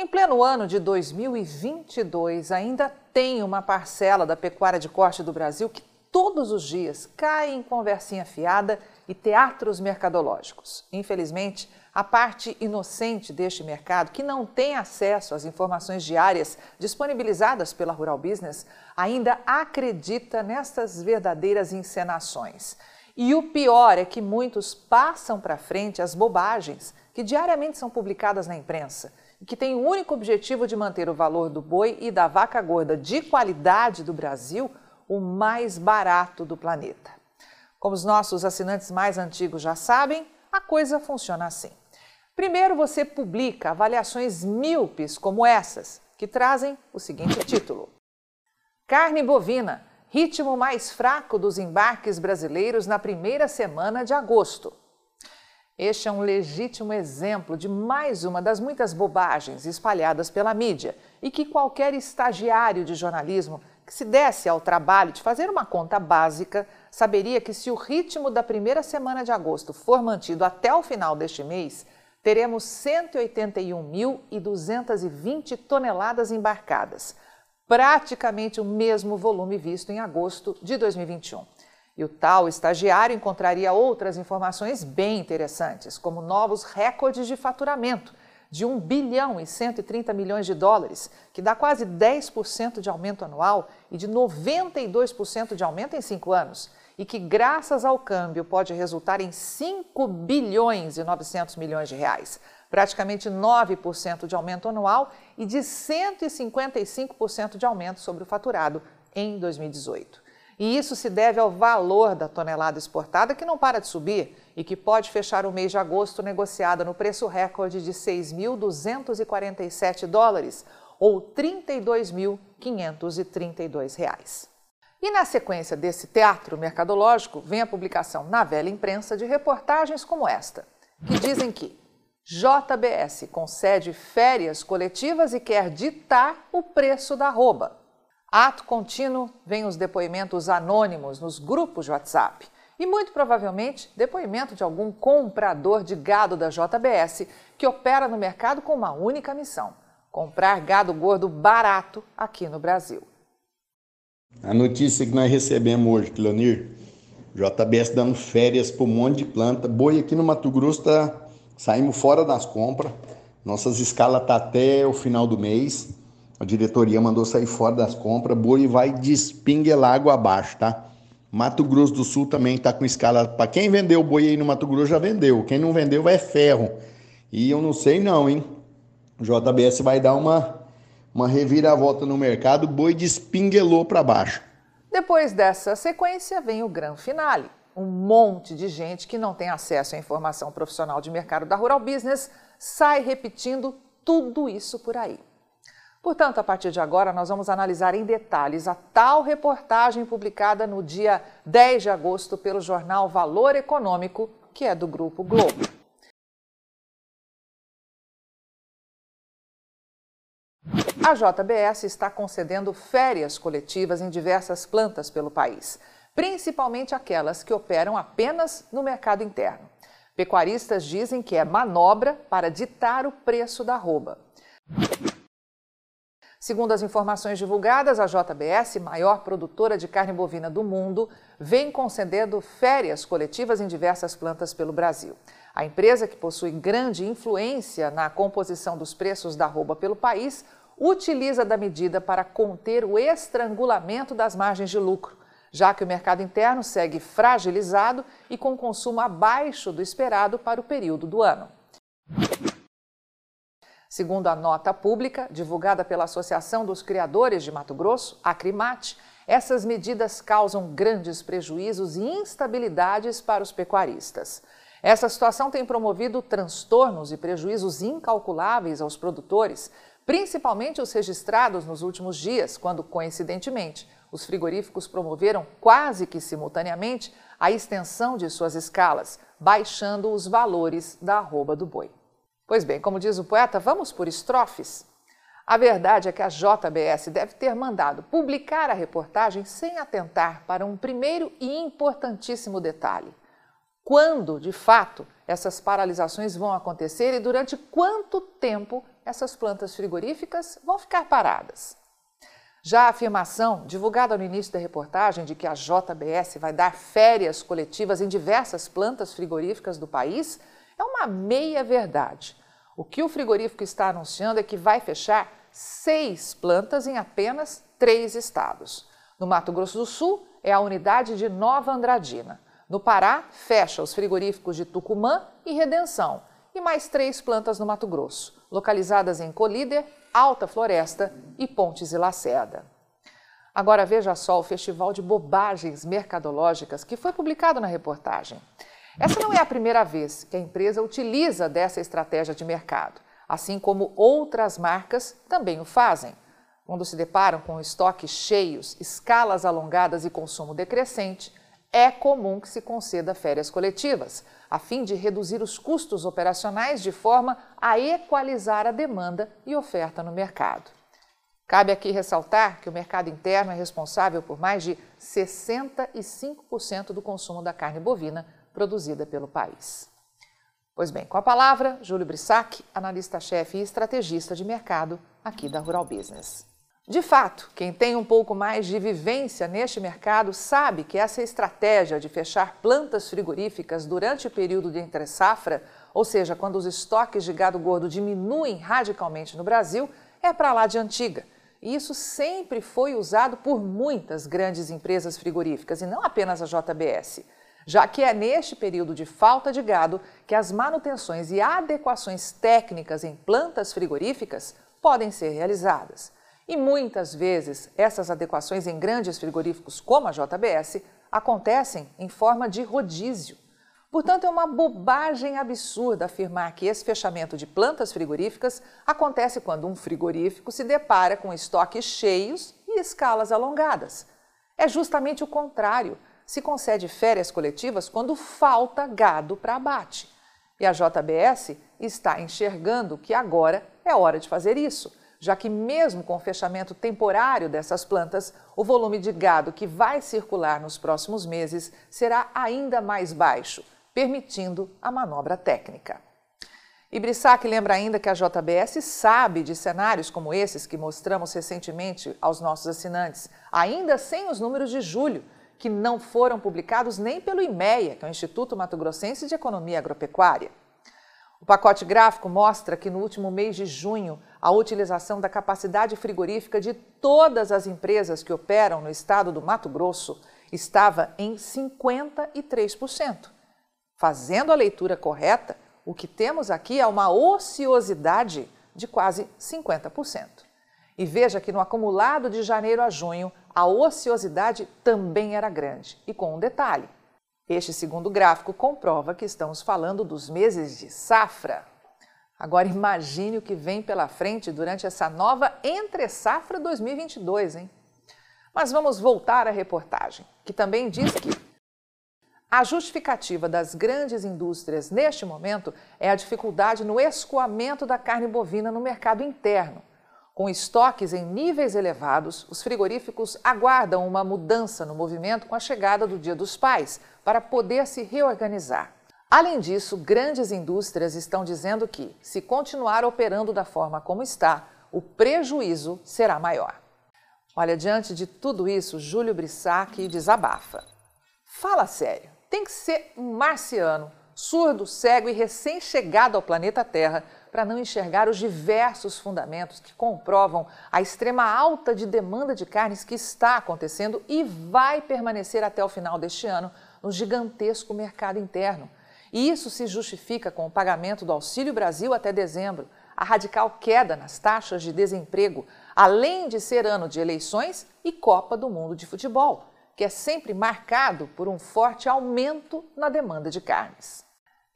Em pleno ano de 2022, ainda tem uma parcela da pecuária de corte do Brasil que todos os dias cai em conversinha fiada e teatros mercadológicos. Infelizmente, a parte inocente deste mercado, que não tem acesso às informações diárias disponibilizadas pela Rural Business, ainda acredita nessas verdadeiras encenações. E o pior é que muitos passam para frente as bobagens que diariamente são publicadas na imprensa que tem o único objetivo de manter o valor do boi e da vaca gorda de qualidade do Brasil o mais barato do planeta. Como os nossos assinantes mais antigos já sabem, a coisa funciona assim. Primeiro, você publica avaliações míopes como essas, que trazem o seguinte título: Carne bovina, ritmo mais fraco dos embarques brasileiros na primeira semana de agosto. Este é um legítimo exemplo de mais uma das muitas bobagens espalhadas pela mídia e que qualquer estagiário de jornalismo que se desse ao trabalho de fazer uma conta básica saberia que se o ritmo da primeira semana de agosto for mantido até o final deste mês, teremos 181.220 toneladas embarcadas, praticamente o mesmo volume visto em agosto de 2021. E o tal estagiário encontraria outras informações bem interessantes, como novos recordes de faturamento de 1 bilhão e 130 milhões de dólares, que dá quase 10% de aumento anual e de 92% de aumento em cinco anos, e que, graças ao câmbio, pode resultar em 5 bilhões e 900 milhões de reais, praticamente 9% de aumento anual e de 155% de aumento sobre o faturado em 2018. E isso se deve ao valor da tonelada exportada, que não para de subir e que pode fechar o mês de agosto negociada no preço recorde de 6.247 dólares, ou 32.532 reais. E na sequência desse teatro mercadológico, vem a publicação na velha imprensa de reportagens como esta, que dizem que JBS concede férias coletivas e quer ditar o preço da arroba. Ato contínuo vem os depoimentos anônimos nos grupos de WhatsApp e muito provavelmente depoimento de algum comprador de gado da JBS que opera no mercado com uma única missão: comprar gado gordo barato aqui no Brasil. A notícia que nós recebemos hoje, Clonir, JBS dando férias para um monte de planta. Boi aqui no Mato Grosso tá, saímos fora das compras. Nossas escalas tá até o final do mês. A diretoria mandou sair fora das compras, boi vai despinguelar água abaixo, tá? Mato Grosso do Sul também está com escala. Para quem vendeu boi aí no Mato Grosso já vendeu. Quem não vendeu vai ferro. E eu não sei não, hein? O JBS vai dar uma, uma reviravolta no mercado, boi despinguelou para baixo. Depois dessa sequência vem o grande finale. Um monte de gente que não tem acesso à informação profissional de mercado da Rural Business sai repetindo tudo isso por aí. Portanto, a partir de agora, nós vamos analisar em detalhes a tal reportagem publicada no dia 10 de agosto pelo jornal Valor Econômico, que é do Grupo Globo. A JBS está concedendo férias coletivas em diversas plantas pelo país, principalmente aquelas que operam apenas no mercado interno. Pecuaristas dizem que é manobra para ditar o preço da arroba. Segundo as informações divulgadas, a JBS, maior produtora de carne bovina do mundo, vem concedendo férias coletivas em diversas plantas pelo Brasil. A empresa, que possui grande influência na composição dos preços da arroba pelo país, utiliza da medida para conter o estrangulamento das margens de lucro, já que o mercado interno segue fragilizado e com consumo abaixo do esperado para o período do ano. Segundo a nota pública divulgada pela Associação dos Criadores de Mato Grosso, a essas medidas causam grandes prejuízos e instabilidades para os pecuaristas. Essa situação tem promovido transtornos e prejuízos incalculáveis aos produtores, principalmente os registrados nos últimos dias, quando, coincidentemente, os frigoríficos promoveram quase que simultaneamente a extensão de suas escalas, baixando os valores da arroba do boi. Pois bem, como diz o poeta, vamos por estrofes? A verdade é que a JBS deve ter mandado publicar a reportagem sem atentar para um primeiro e importantíssimo detalhe quando, de fato, essas paralisações vão acontecer e durante quanto tempo essas plantas frigoríficas vão ficar paradas. Já a afirmação, divulgada no início da reportagem, de que a JBS vai dar férias coletivas em diversas plantas frigoríficas do país, é uma meia-verdade. O que o frigorífico está anunciando é que vai fechar seis plantas em apenas três estados. No Mato Grosso do Sul, é a unidade de Nova Andradina. No Pará, fecha os frigoríficos de Tucumã e Redenção e mais três plantas no Mato Grosso, localizadas em Colíder, Alta Floresta e Pontes e Lacerda. Agora veja só o festival de bobagens mercadológicas que foi publicado na reportagem. Essa não é a primeira vez que a empresa utiliza dessa estratégia de mercado, assim como outras marcas também o fazem. Quando se deparam com estoques cheios, escalas alongadas e consumo decrescente, é comum que se conceda férias coletivas, a fim de reduzir os custos operacionais de forma a equalizar a demanda e oferta no mercado. Cabe aqui ressaltar que o mercado interno é responsável por mais de 65% do consumo da carne bovina produzida pelo país. Pois bem, com a palavra, Júlio Brissac, analista-chefe e estrategista de mercado aqui da Rural Business. De fato, quem tem um pouco mais de vivência neste mercado sabe que essa estratégia de fechar plantas frigoríficas durante o período de entre-safra, ou seja, quando os estoques de gado gordo diminuem radicalmente no Brasil, é para lá de antiga. E isso sempre foi usado por muitas grandes empresas frigoríficas, e não apenas a JBS, já que é neste período de falta de gado que as manutenções e adequações técnicas em plantas frigoríficas podem ser realizadas. E muitas vezes essas adequações em grandes frigoríficos como a JBS acontecem em forma de rodízio. Portanto, é uma bobagem absurda afirmar que esse fechamento de plantas frigoríficas acontece quando um frigorífico se depara com estoques cheios e escalas alongadas. É justamente o contrário. Se concede férias coletivas quando falta gado para abate. E a JBS está enxergando que agora é hora de fazer isso já que, mesmo com o fechamento temporário dessas plantas, o volume de gado que vai circular nos próximos meses será ainda mais baixo, permitindo a manobra técnica. E Brissac lembra ainda que a JBS sabe de cenários como esses que mostramos recentemente aos nossos assinantes, ainda sem os números de julho, que não foram publicados nem pelo IMEA, que é o Instituto Mato Grossense de Economia Agropecuária. O pacote gráfico mostra que no último mês de junho, a utilização da capacidade frigorífica de todas as empresas que operam no estado do Mato Grosso estava em 53%. Fazendo a leitura correta, o que temos aqui é uma ociosidade de quase 50%. E veja que no acumulado de janeiro a junho, a ociosidade também era grande. E com um detalhe: este segundo gráfico comprova que estamos falando dos meses de safra. Agora imagine o que vem pela frente durante essa nova entre-safra 2022, hein? Mas vamos voltar à reportagem, que também diz que a justificativa das grandes indústrias neste momento é a dificuldade no escoamento da carne bovina no mercado interno. Com estoques em níveis elevados, os frigoríficos aguardam uma mudança no movimento com a chegada do Dia dos Pais, para poder se reorganizar. Além disso, grandes indústrias estão dizendo que, se continuar operando da forma como está, o prejuízo será maior. Olha, diante de tudo isso, Júlio Brissac desabafa. Fala sério, tem que ser um marciano, surdo, cego e recém-chegado ao planeta Terra para não enxergar os diversos fundamentos que comprovam a extrema alta de demanda de carnes que está acontecendo e vai permanecer até o final deste ano no gigantesco mercado interno. E isso se justifica com o pagamento do Auxílio Brasil até dezembro, a radical queda nas taxas de desemprego, além de ser ano de eleições e Copa do Mundo de Futebol, que é sempre marcado por um forte aumento na demanda de carnes.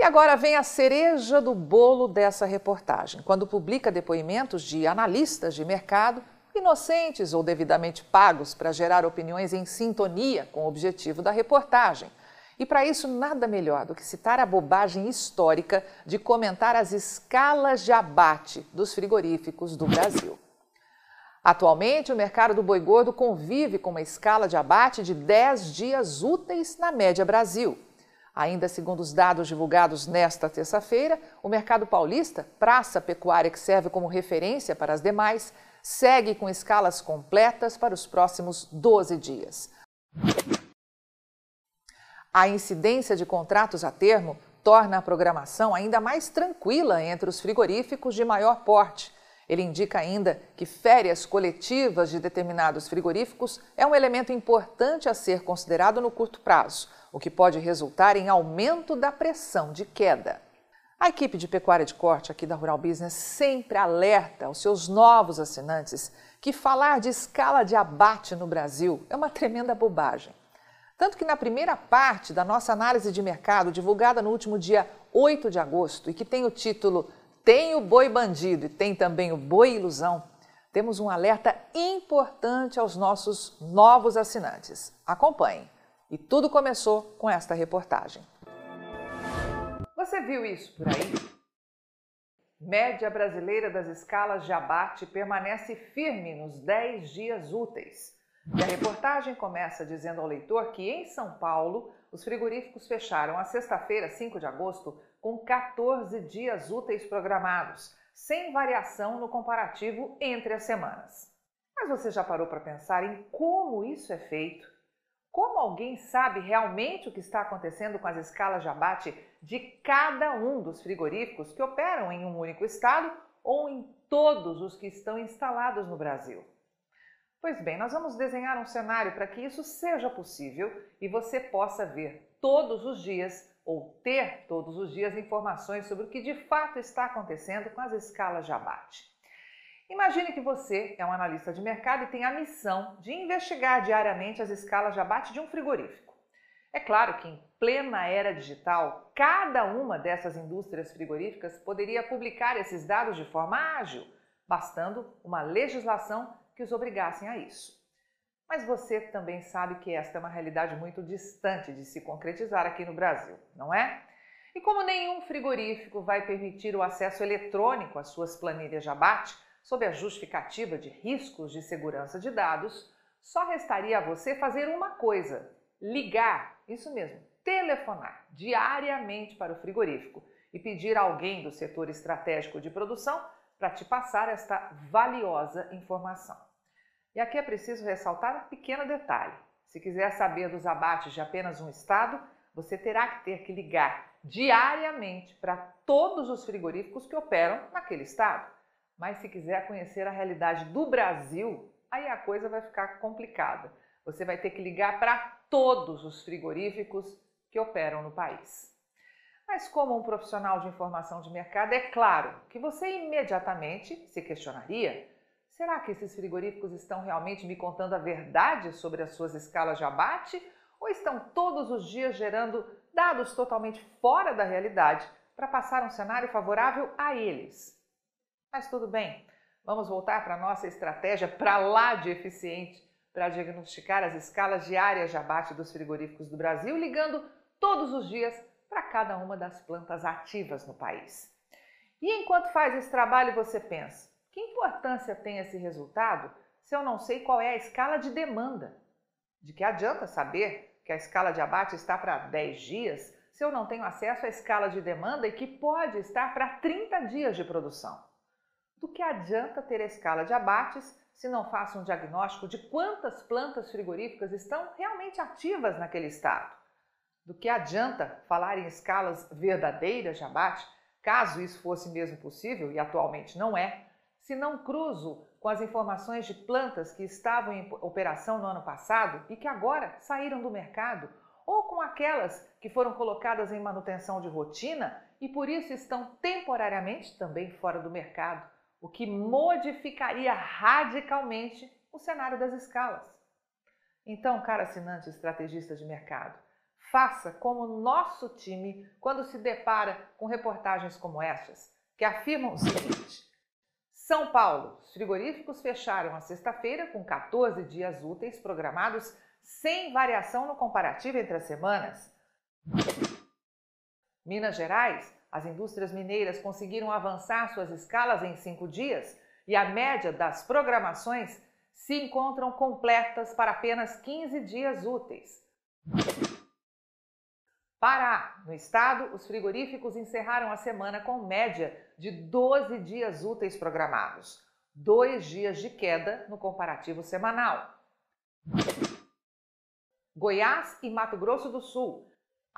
E agora vem a cereja do bolo dessa reportagem, quando publica depoimentos de analistas de mercado, inocentes ou devidamente pagos para gerar opiniões em sintonia com o objetivo da reportagem. E para isso, nada melhor do que citar a bobagem histórica de comentar as escalas de abate dos frigoríficos do Brasil. Atualmente, o mercado do boi gordo convive com uma escala de abate de 10 dias úteis na média Brasil. Ainda segundo os dados divulgados nesta terça-feira, o mercado paulista, praça pecuária que serve como referência para as demais, segue com escalas completas para os próximos 12 dias. A incidência de contratos a termo torna a programação ainda mais tranquila entre os frigoríficos de maior porte. Ele indica ainda que férias coletivas de determinados frigoríficos é um elemento importante a ser considerado no curto prazo o que pode resultar em aumento da pressão de queda. A equipe de pecuária de corte aqui da Rural Business sempre alerta aos seus novos assinantes que falar de escala de abate no Brasil é uma tremenda bobagem. Tanto que na primeira parte da nossa análise de mercado, divulgada no último dia 8 de agosto, e que tem o título Tem o boi bandido e tem também o boi ilusão, temos um alerta importante aos nossos novos assinantes. Acompanhe. E tudo começou com esta reportagem. Você viu isso por aí? Média brasileira das escalas de abate permanece firme nos 10 dias úteis. E a reportagem começa dizendo ao leitor que em São Paulo, os frigoríficos fecharam a sexta-feira, 5 de agosto, com 14 dias úteis programados, sem variação no comparativo entre as semanas. Mas você já parou para pensar em como isso é feito? Como alguém sabe realmente o que está acontecendo com as escalas de abate de cada um dos frigoríficos que operam em um único estado ou em todos os que estão instalados no Brasil? Pois bem, nós vamos desenhar um cenário para que isso seja possível e você possa ver todos os dias ou ter todos os dias informações sobre o que de fato está acontecendo com as escalas de abate. Imagine que você é um analista de mercado e tem a missão de investigar diariamente as escalas de abate de um frigorífico. É claro que em plena era digital, cada uma dessas indústrias frigoríficas poderia publicar esses dados de forma ágil, bastando uma legislação que os obrigassem a isso. Mas você também sabe que esta é uma realidade muito distante de se concretizar aqui no Brasil, não é? E como nenhum frigorífico vai permitir o acesso eletrônico às suas planilhas de abate, sob a justificativa de riscos de segurança de dados, só restaria a você fazer uma coisa: ligar, isso mesmo, telefonar diariamente para o frigorífico e pedir a alguém do setor estratégico de produção para te passar esta valiosa informação. E aqui é preciso ressaltar um pequeno detalhe: se quiser saber dos abates de apenas um estado, você terá que ter que ligar diariamente para todos os frigoríficos que operam naquele estado. Mas se quiser conhecer a realidade do Brasil, aí a coisa vai ficar complicada. Você vai ter que ligar para todos os frigoríficos que operam no país. Mas, como um profissional de informação de mercado, é claro que você imediatamente se questionaria: será que esses frigoríficos estão realmente me contando a verdade sobre as suas escalas de abate? Ou estão todos os dias gerando dados totalmente fora da realidade para passar um cenário favorável a eles? Mas tudo bem, vamos voltar para a nossa estratégia para lá de eficiente para diagnosticar as escalas diárias de abate dos frigoríficos do Brasil, ligando todos os dias para cada uma das plantas ativas no país. E enquanto faz esse trabalho, você pensa: que importância tem esse resultado se eu não sei qual é a escala de demanda? De que adianta saber que a escala de abate está para 10 dias se eu não tenho acesso à escala de demanda e que pode estar para 30 dias de produção? Do que adianta ter a escala de abates se não faço um diagnóstico de quantas plantas frigoríficas estão realmente ativas naquele estado? Do que adianta falar em escalas verdadeiras de abate, caso isso fosse mesmo possível, e atualmente não é, se não cruzo com as informações de plantas que estavam em operação no ano passado e que agora saíram do mercado, ou com aquelas que foram colocadas em manutenção de rotina e por isso estão temporariamente também fora do mercado o que modificaria radicalmente o cenário das escalas. Então, cara assinante estrategista de mercado, Faça como nosso time quando se depara com reportagens como essas, que afirmam o seguinte: São Paulo, os frigoríficos fecharam a sexta-feira com 14 dias úteis programados sem variação no comparativo entre as semanas. Minas Gerais, as indústrias mineiras conseguiram avançar suas escalas em cinco dias e a média das programações se encontram completas para apenas 15 dias úteis. Pará, no estado, os frigoríficos encerraram a semana com média de 12 dias úteis programados, dois dias de queda no comparativo semanal. Goiás e Mato Grosso do Sul.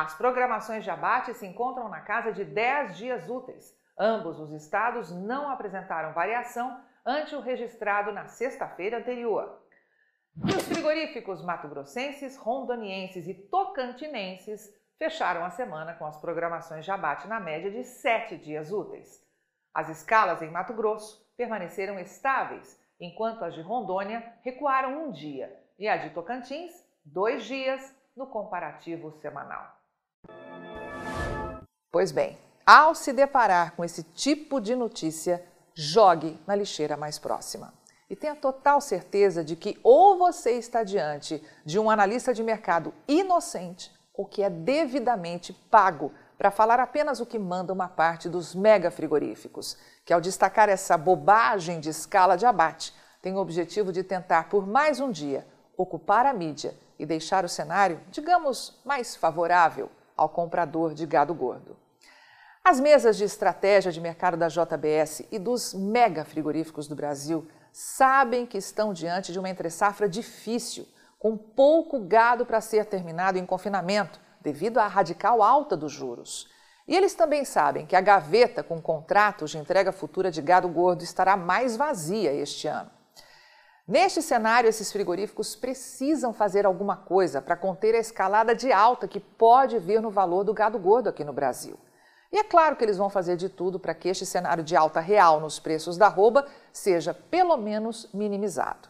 As programações de abate se encontram na casa de 10 dias úteis. Ambos os estados não apresentaram variação ante o registrado na sexta-feira anterior. Os frigoríficos mato-grossenses, rondonienses e tocantinenses fecharam a semana com as programações de abate na média de sete dias úteis. As escalas em Mato Grosso permaneceram estáveis, enquanto as de Rondônia recuaram um dia e a de Tocantins, dois dias no comparativo semanal. Pois bem, ao se deparar com esse tipo de notícia, jogue na lixeira mais próxima. E tenha total certeza de que ou você está diante de um analista de mercado inocente ou que é devidamente pago para falar apenas o que manda uma parte dos mega frigoríficos, que ao destacar essa bobagem de escala de abate, tem o objetivo de tentar por mais um dia ocupar a mídia e deixar o cenário, digamos, mais favorável ao comprador de gado gordo. As mesas de estratégia de mercado da JBS e dos mega frigoríficos do Brasil sabem que estão diante de uma entre-safra difícil, com pouco gado para ser terminado em confinamento, devido à radical alta dos juros. E eles também sabem que a gaveta com contratos de entrega futura de gado gordo estará mais vazia este ano. Neste cenário, esses frigoríficos precisam fazer alguma coisa para conter a escalada de alta que pode vir no valor do gado gordo aqui no Brasil. E é claro que eles vão fazer de tudo para que este cenário de alta real nos preços da arroba seja pelo menos minimizado.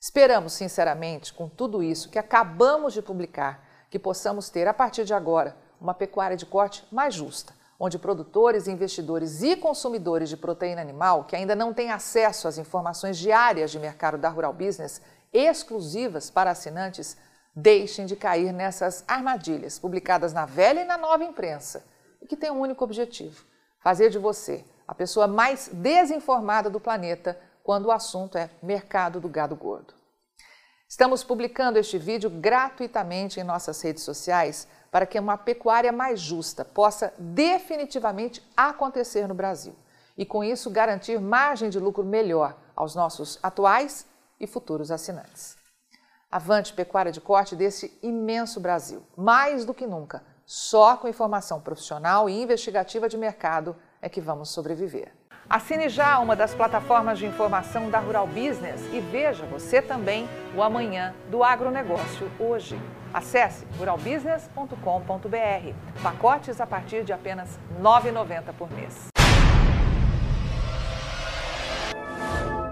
Esperamos, sinceramente, com tudo isso que acabamos de publicar, que possamos ter, a partir de agora, uma pecuária de corte mais justa, onde produtores, investidores e consumidores de proteína animal que ainda não têm acesso às informações diárias de mercado da Rural Business exclusivas para assinantes, deixem de cair nessas armadilhas publicadas na velha e na nova imprensa e que têm um único objetivo: fazer de você a pessoa mais desinformada do planeta quando o assunto é mercado do gado gordo. Estamos publicando este vídeo gratuitamente em nossas redes sociais para que uma pecuária mais justa possa definitivamente acontecer no Brasil e, com isso, garantir margem de lucro melhor aos nossos atuais e futuros assinantes. Avante pecuária de corte desse imenso Brasil, mais do que nunca, só com informação profissional e investigativa de mercado é que vamos sobreviver. Assine já uma das plataformas de informação da Rural Business e veja você também o amanhã do agronegócio hoje. Acesse ruralbusiness.com.br. Pacotes a partir de apenas R$ 9,90 por mês.